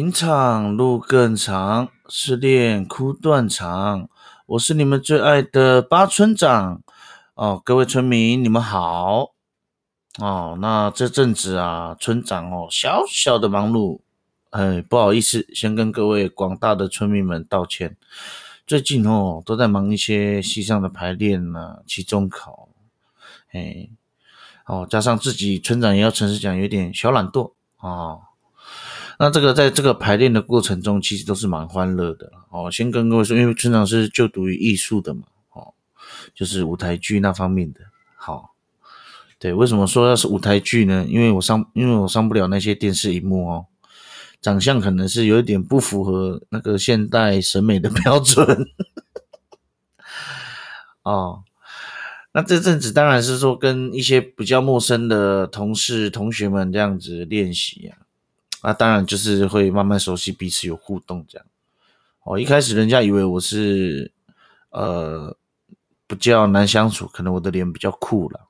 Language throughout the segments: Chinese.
情场路更长，失恋哭断肠。我是你们最爱的八村长哦，各位村民，你们好哦。那这阵子啊，村长哦，小小的忙碌，哎，不好意思，先跟各位广大的村民们道歉。最近哦，都在忙一些戏上的排练呢，期中考，哎，哦，加上自己村长也要诚实讲，有点小懒惰啊。那这个在这个排练的过程中，其实都是蛮欢乐的哦。先跟各位说，因为村长是就读于艺术的嘛，哦，就是舞台剧那方面的。好，对，为什么说要是舞台剧呢？因为我上，因为我上不了那些电视荧幕哦，长相可能是有一点不符合那个现代审美的标准。哦，那这阵子当然是说跟一些比较陌生的同事、同学们这样子练习呀。那当然就是会慢慢熟悉彼此，有互动这样。哦，一开始人家以为我是呃比较难相处，可能我的脸比较酷了。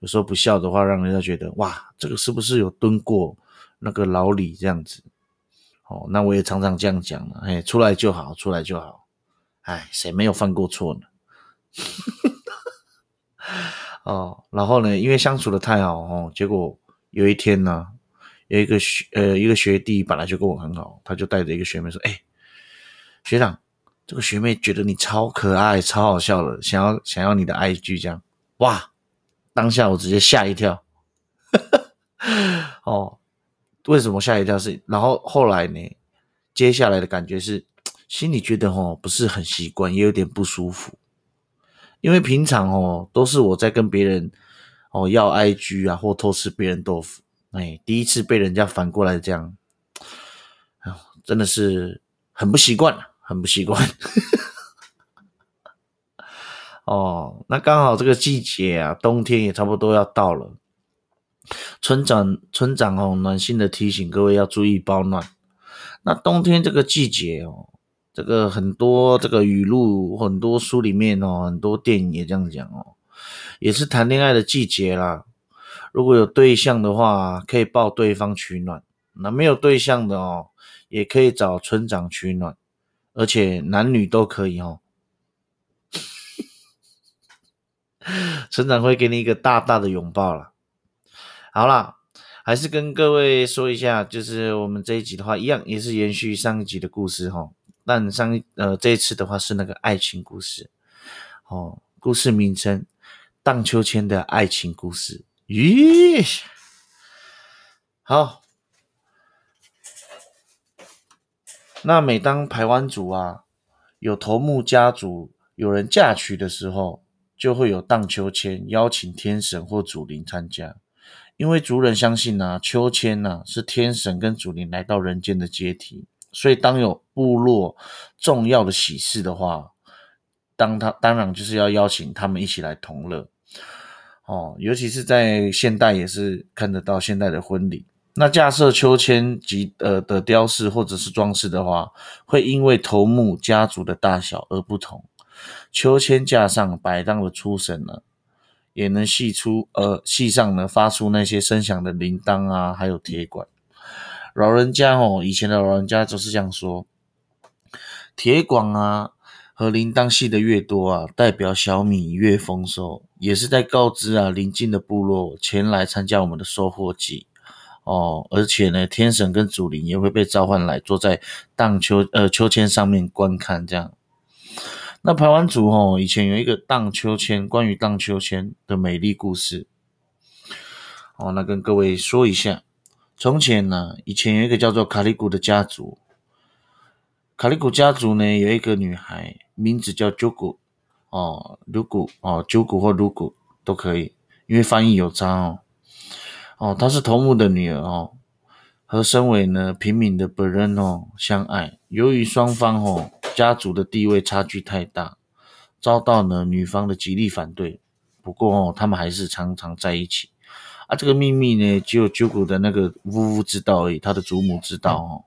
有时候不笑的话，让人家觉得哇，这个是不是有蹲过那个老李这样子？哦，那我也常常这样讲了，哎，出来就好，出来就好。哎，谁没有犯过错呢？哦，然后呢，因为相处的太好哦，结果有一天呢。有一个学呃一个学弟本来就跟我很好，他就带着一个学妹说：“哎，学长，这个学妹觉得你超可爱、超好笑的，想要想要你的 IG 这样。”哇！当下我直接吓一跳。哦，为什么吓一跳？是然后后来呢？接下来的感觉是心里觉得哦不是很习惯，也有点不舒服，因为平常哦都是我在跟别人哦要 IG 啊，或偷吃别人豆腐。哎，第一次被人家反过来这样，真的是很不习惯，很不习惯。哦，那刚好这个季节啊，冬天也差不多要到了。村长，村长哦，暖心的提醒各位要注意保暖。那冬天这个季节哦，这个很多这个语录，很多书里面哦，很多电影也这样讲哦，也是谈恋爱的季节啦。如果有对象的话，可以抱对方取暖；那没有对象的哦，也可以找村长取暖，而且男女都可以哦。村长会给你一个大大的拥抱了。好啦，还是跟各位说一下，就是我们这一集的话，一样也是延续上一集的故事哈。但上一呃这一次的话是那个爱情故事哦，故事名称《荡秋千的爱情故事》。咦，好。那每当排湾族啊有头目家族有人嫁娶的时候，就会有荡秋千，邀请天神或祖灵参加。因为族人相信呢，秋千呢是天神跟祖灵来到人间的阶梯，所以当有部落重要的喜事的话，当他当然就是要邀请他们一起来同乐。哦，尤其是在现代也是看得到现代的婚礼。那架设秋千及呃的雕饰或者是装饰的话，会因为头目家族的大小而不同。秋千架上摆荡的出神呢，也能系出呃系上呢发出那些声响的铃铛啊，还有铁管。老人家哦，以前的老人家就是这样说：铁管啊。和铃铛系的越多啊，代表小米越丰收，也是在告知啊邻近的部落前来参加我们的收获季哦。而且呢，天神跟祖灵也会被召唤来坐在荡秋呃秋千上面观看这样。那排湾族哦，以前有一个荡秋千，关于荡秋千的美丽故事哦，那跟各位说一下。从前呢，以前有一个叫做卡利古的家族，卡利古家族呢有一个女孩。名字叫 Jugu 哦，Lugu 哦，Jugu 或 Lugu 都可以，因为翻译有差哦。哦，她是头目的女儿哦，和身为呢平民的本人哦相爱。由于双方哦家族的地位差距太大，遭到呢女方的极力反对。不过哦，他们还是常常在一起。啊，这个秘密呢，只有 Jugu 的那个呜呜知道而已，他的祖母知道哦。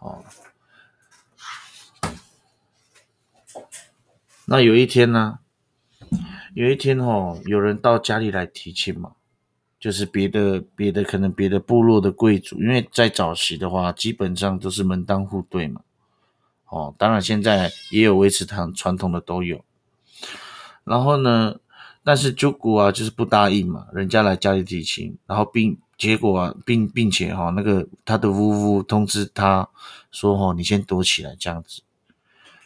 哦。那有一天呢，有一天哦，有人到家里来提亲嘛，就是别的别的可能别的部落的贵族，因为在早期的话，基本上都是门当户对嘛。哦，当然现在也有维持传传统的都有。然后呢，但是朱古啊，就是不答应嘛，人家来家里提亲，然后并结果啊，并并且哈，那个他的呜呜通知他说哈，你先躲起来这样子。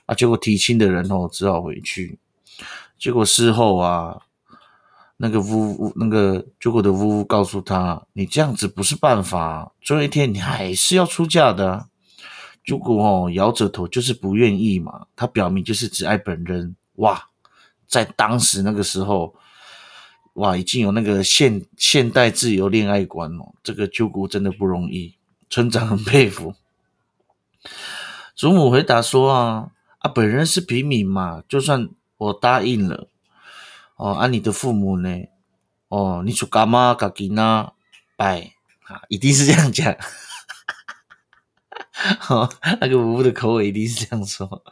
啊，结果提亲的人哦，只好回去。结果事后啊，那个呜呜，那个结果的呜呜告诉他，你这样子不是办法，总有一天你还是要出嫁的。结果哦，摇着头就是不愿意嘛，他表明就是只爱本人。哇，在当时那个时候，哇，已经有那个现现代自由恋爱观哦，这个鸠谷真的不容易，村长很佩服。祖母回答说啊。本人是平民嘛，就算我答应了，哦，啊，你的父母呢？哦，你说干妈干吉呐？拜啊，一定是这样讲，哦，那个吴的口吻一定是这样说，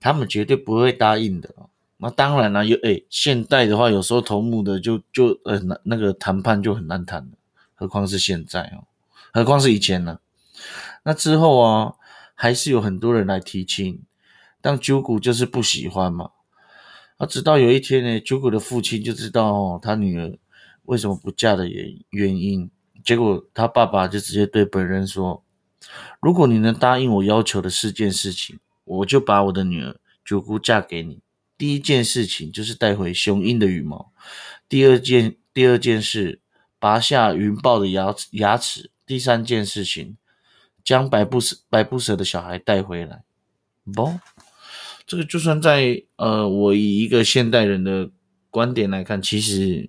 他们绝对不会答应的。那当然了，有诶，现代的话，有时候头目的就就呃那那个谈判就很难谈了，何况是现在哦，何况是以前呢？那之后啊，还是有很多人来提亲。但九谷就是不喜欢嘛，啊，直到有一天呢，九谷的父亲就知道哦他女儿为什么不嫁的原原因，结果他爸爸就直接对本人说：“如果你能答应我要求的四件事情，我就把我的女儿九姑嫁给你。第一件事情就是带回雄鹰的羽毛，第二件第二件事拔下云豹的牙牙齿，第三件事情将百步蛇百步蛇的小孩带回来。”不。这个就算在呃，我以一个现代人的观点来看，其实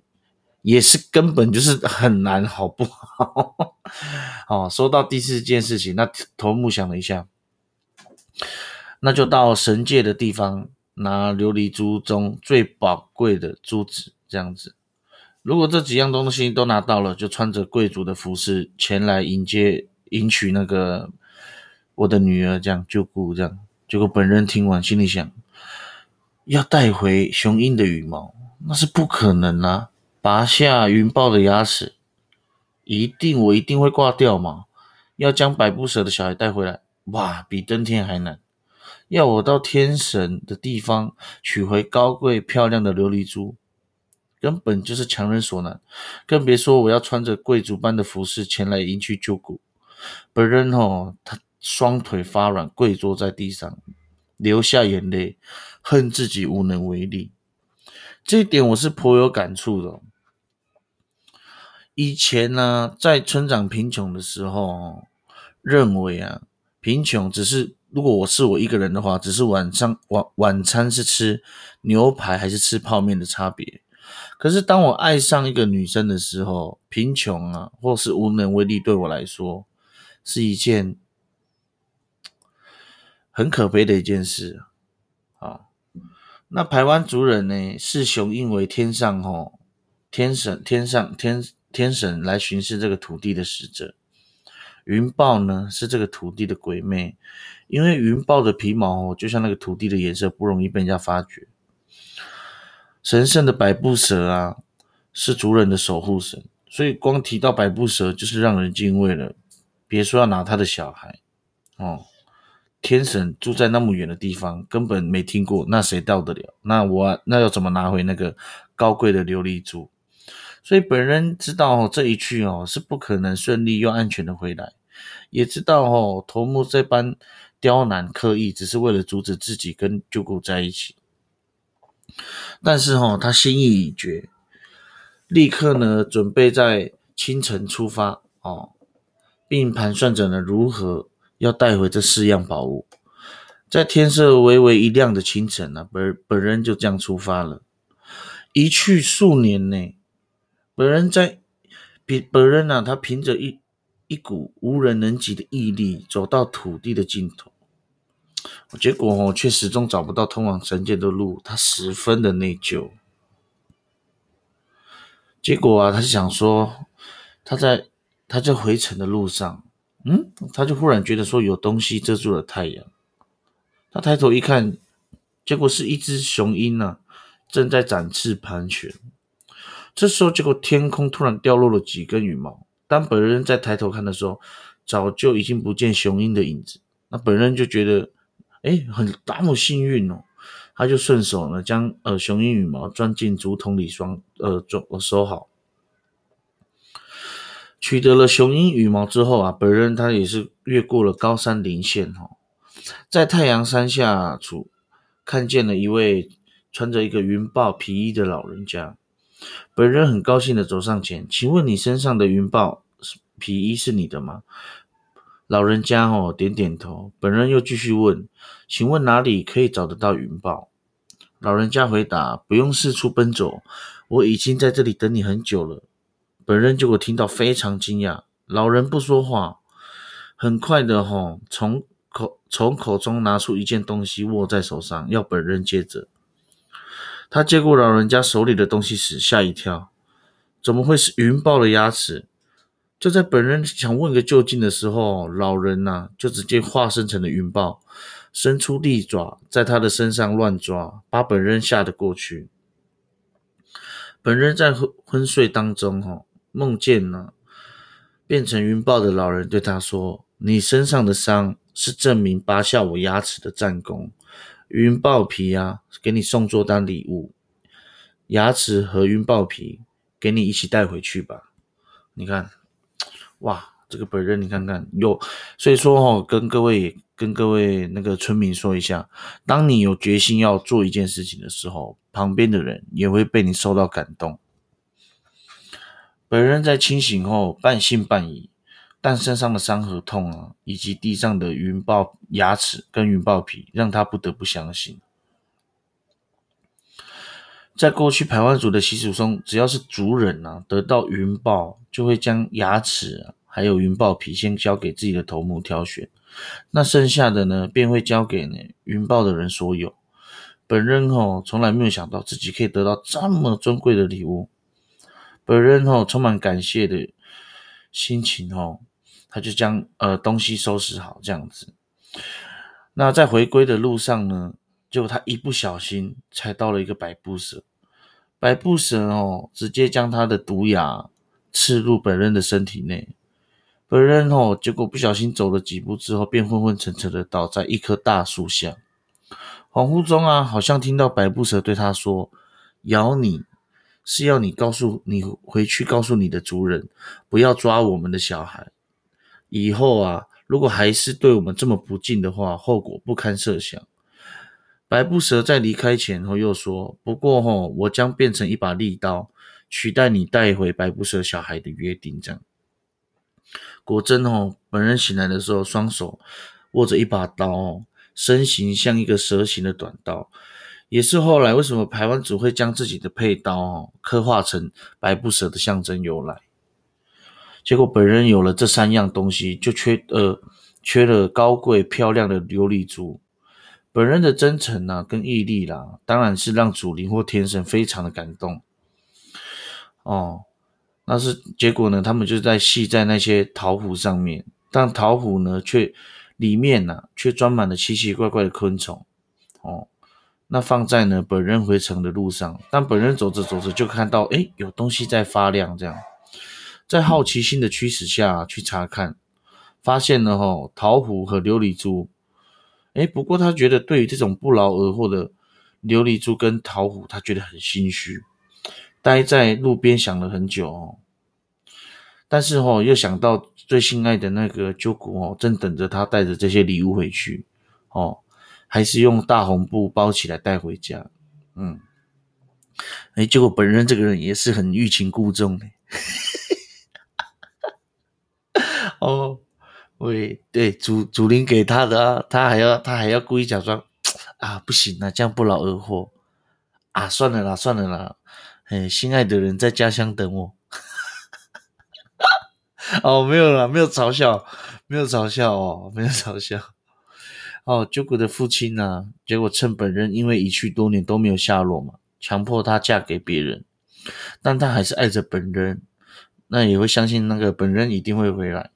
也是根本就是很难，好不好？哦，说到第四件事情，那头目想了一下，那就到神界的地方拿琉璃珠中最宝贵的珠子，这样子。如果这几样东西都拿到了，就穿着贵族的服饰前来迎接迎娶那个我的女儿，这样就顾这样。结果本人听完，心里想：要带回雄鹰的羽毛，那是不可能啊！拔下云豹的牙齿，一定我一定会挂掉嘛！要将百步蛇的小孩带回来，哇，比登天还难！要我到天神的地方取回高贵漂亮的琉璃珠，根本就是强人所难。更别说我要穿着贵族般的服饰前来迎娶九谷。本人哦，他。双腿发软，跪坐在地上，流下眼泪，恨自己无能为力。这一点我是颇有感触的。以前呢，在村长贫穷的时候，认为啊，贫穷只是如果我是我一个人的话，只是晚上晚晚餐是吃牛排还是吃泡面的差别。可是当我爱上一个女生的时候，贫穷啊，或是无能为力，对我来说是一件。很可悲的一件事啊！那台湾族人呢，视雄鹰为天上吼天神，天上天天神来巡视这个土地的使者。云豹呢，是这个土地的鬼魅，因为云豹的皮毛，就像那个土地的颜色，不容易被人家发觉。神圣的百步蛇啊，是族人的守护神，所以光提到百步蛇，就是让人敬畏了。别说要拿他的小孩哦。天神住在那么远的地方，根本没听过，那谁到得了？那我那要怎么拿回那个高贵的琉璃珠？所以本人知道这一去哦是不可能顺利又安全的回来，也知道哦头目这般刁难刻意，只是为了阻止自己跟舅姑在一起。但是哦他心意已决，立刻呢准备在清晨出发哦，并盘算着呢如何。要带回这四样宝物，在天色微微一亮的清晨呢，本本人就这样出发了。一去数年呢，本人在比本人呢，他凭着一一股无人能及的毅力，走到土地的尽头。结果哦，却始终找不到通往神界的路，他十分的内疚。结果啊，他想说，他在他在回程的路上。嗯，他就忽然觉得说有东西遮住了太阳。他抬头一看，结果是一只雄鹰呢，正在展翅盘旋。这时候，结果天空突然掉落了几根羽毛。当本人在抬头看的时候，早就已经不见雄鹰的影子。那本人就觉得，哎，很那么幸运哦。他就顺手呢，将呃雄鹰羽毛装进竹筒里，装呃装收好。取得了雄鹰羽毛之后啊，本人他也是越过了高山林线哈，在太阳山下处看见了一位穿着一个云豹皮衣的老人家。本人很高兴的走上前，请问你身上的云豹皮衣是你的吗？老人家哦点点头。本人又继续问，请问哪里可以找得到云豹？老人家回答：不用四处奔走，我已经在这里等你很久了。本人结果听到非常惊讶，老人不说话，很快的吼从口从口中拿出一件东西握在手上，要本人接着。他接过老人家手里的东西时，吓一跳，怎么会是云豹的牙齿？就在本人想问个究竟的时候，老人呐就直接化身成了云豹，伸出利爪在他的身上乱抓，把本人吓得过去。本人在昏昏睡当中，哈梦见呢变成云豹的老人对他说：“你身上的伤是证明拔下我牙齿的战功。”云豹皮啊，给你送作当礼物。牙齿和云豹皮，给你一起带回去吧。你看，哇，这个本人你看看有，所以说哈，跟各位跟各位那个村民说一下，当你有决心要做一件事情的时候，旁边的人也会被你受到感动。本人在清醒后半信半疑。但身上的伤和痛啊，以及地上的云豹牙齿跟云豹皮，让他不得不相信。在过去排湾族的习俗中，只要是族人啊得到云豹，就会将牙齿还有云豹皮先交给自己的头目挑选，那剩下的呢，便会交给呢云豹的人所有。本人哦从来没有想到自己可以得到这么尊贵的礼物，本人哦充满感谢的心情哦。他就将呃东西收拾好，这样子。那在回归的路上呢，结果他一不小心踩到了一个百步蛇，百步蛇哦，直接将他的毒牙刺入本人的身体内。本人哦，结果不小心走了几步之后，便昏昏沉沉的倒在一棵大树下。恍惚中啊，好像听到百步蛇对他说：“咬你是要你告诉你回去告诉你的族人，不要抓我们的小孩。”以后啊，如果还是对我们这么不敬的话，后果不堪设想。白布蛇在离开前后又说：“不过吼，我将变成一把利刀，取代你带回白布蛇小孩的约定。”这样，果真哦，本人醒来的时候，双手握着一把刀哦，身形像一个蛇形的短刀，也是后来为什么台湾只会将自己的佩刀哦刻画成百步蛇的象征由来。结果本人有了这三样东西，就缺呃缺了高贵漂亮的琉璃珠。本人的真诚呐，跟毅力啦，当然是让祖灵或天神非常的感动。哦，那是结果呢，他们就在系在那些陶壶上面，但陶壶呢却里面呢却装满了奇奇怪怪的昆虫。哦，那放在呢本人回城的路上，但本人走着走着就看到，哎，有东西在发亮，这样。在好奇心的驱使下去查看，发现了哈桃核和琉璃珠。哎，不过他觉得对于这种不劳而获的琉璃珠跟桃核，他觉得很心虚，待在路边想了很久哦。但是哦，又想到最心爱的那个鸠古哦，正等着他带着这些礼物回去哦，还是用大红布包起来带回家。嗯，哎，结果本人这个人也是很欲擒故纵的。哦，喂，对，主主灵给他的，他还要他还要故意假装 啊，不行啊，这样不劳而获啊，算了啦，算了啦，哎，心爱的人在家乡等我。哦，没有啦，没有嘲笑，没有嘲笑哦，没有嘲笑。哦，九谷的父亲呢，结果趁本人因为一去多年都没有下落嘛，强迫她嫁给别人，但她还是爱着本人，那也会相信那个本人一定会回来。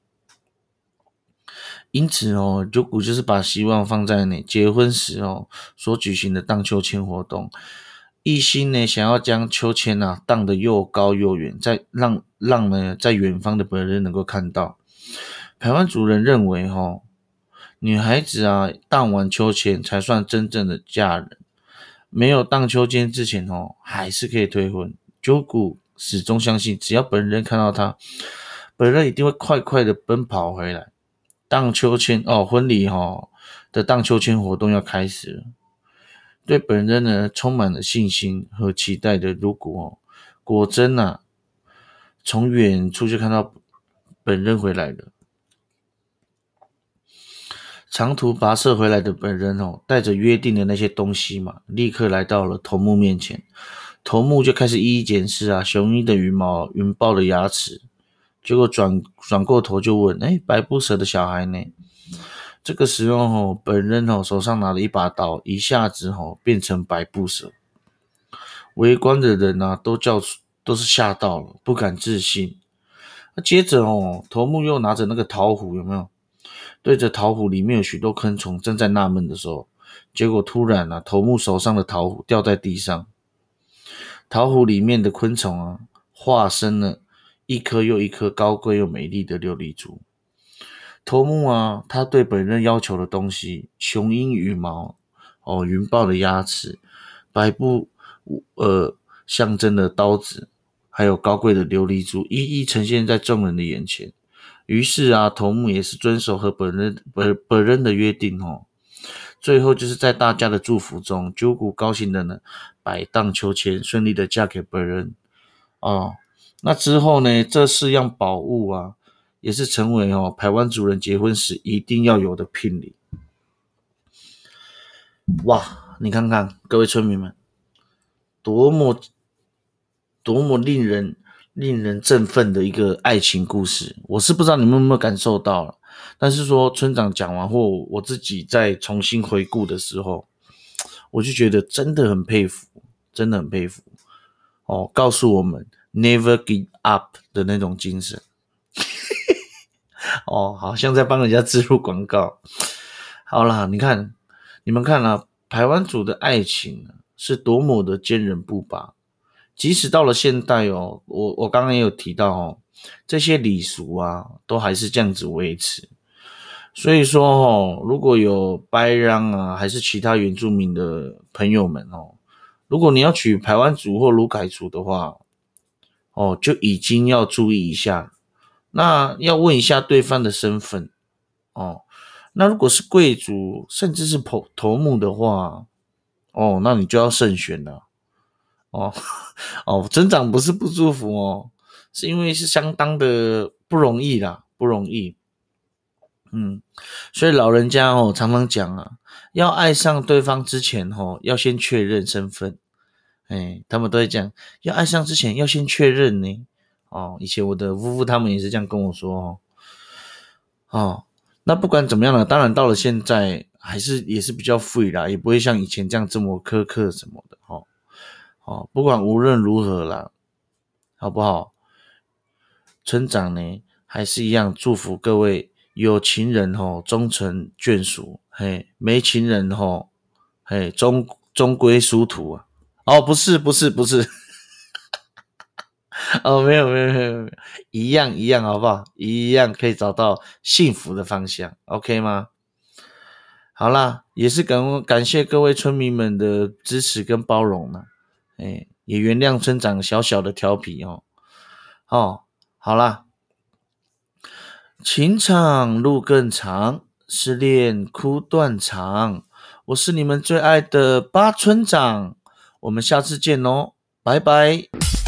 因此哦，九谷就是把希望放在你结婚时哦所举行的荡秋千活动，一心呢想要将秋千啊荡得又高又远，在让让呢在远方的本人能够看到。台湾族人认为，哈，女孩子啊荡完秋千才算真正的嫁人，没有荡秋千之前，哦，还是可以退婚。九谷始终相信，只要本人看到他，本人一定会快快的奔跑回来荡秋千。哦，婚礼哈的荡秋千活动要开始了。对本人呢充满了信心和期待的，如果果真呐，从远处就看到本人回来了，长途跋涉回来的本人哦，带着约定的那些东西嘛，立刻来到了头目面前，头目就开始一一检视啊，雄鹰的羽毛、云豹的牙齿，结果转转过头就问：哎，白布蛇的小孩呢？这个时候，哦，本人哦手上拿了一把刀，一下子哦变成白布蛇。围观的人呐都叫都是吓到了，不敢置信。那接着哦，头目又拿着那个桃壶，有没有？对着桃壶里面有许多昆虫，正在纳闷的时候，结果突然啊，头目手上的桃壶掉在地上，桃壶里面的昆虫啊，化身了一颗又一颗高贵又美丽的琉璃珠。头目啊，他对本人要求的东西：雄鹰羽毛，哦，云豹的牙齿，白布，呃，象征的刀子，还有高贵的琉璃珠，一一呈现在众人的眼前。于是啊，头目也是遵守和本人本本人的约定哦。最后就是在大家的祝福中，九谷高兴的呢，摆荡秋千，顺利的嫁给本人。哦，那之后呢，这四样宝物啊。也是成为哦，台湾族人结婚时一定要有的聘礼。哇，你看看各位村民们，多么多么令人令人振奋的一个爱情故事！我是不知道你们有没有感受到，但是说村长讲完或我自己再重新回顾的时候，我就觉得真的很佩服，真的很佩服哦，告诉我们 never give up 的那种精神。哦，好像在帮人家植入广告。好了，你看，你们看啊，台湾族的爱情是多么的坚韧不拔。即使到了现代哦，我我刚刚也有提到哦，这些礼俗啊，都还是这样子维持。所以说哦，如果有白人啊，还是其他原住民的朋友们哦，如果你要娶台湾族或卢凯族的话，哦，就已经要注意一下。那要问一下对方的身份哦。那如果是贵族，甚至是头头目的话，哦，那你就要慎选了。哦哦，增长不是不祝福哦，是因为是相当的不容易啦，不容易。嗯，所以老人家哦常常讲啊，要爱上对方之前哦，要先确认身份。哎，他们都会讲，要爱上之前要先确认呢。哦，以前我的夫妇他们也是这样跟我说哦。哦，那不管怎么样呢，当然到了现在还是也是比较 free 啦，也不会像以前这样这么苛刻什么的哈。哦，不管无论如何啦，好不好？村长呢，还是一样祝福各位有情人哦终成眷属，嘿，没情人哦，嘿，终终归殊途啊。哦，不是，不是，不是。哦，没有没有没有没有，一样一样，好不好？一样可以找到幸福的方向，OK 吗？好啦，也是感感谢各位村民们的支持跟包容呢，哎，也原谅村长小小的调皮哦。哦，好啦，情场路更长，失恋哭断肠。我是你们最爱的八村长，我们下次见哦，拜拜。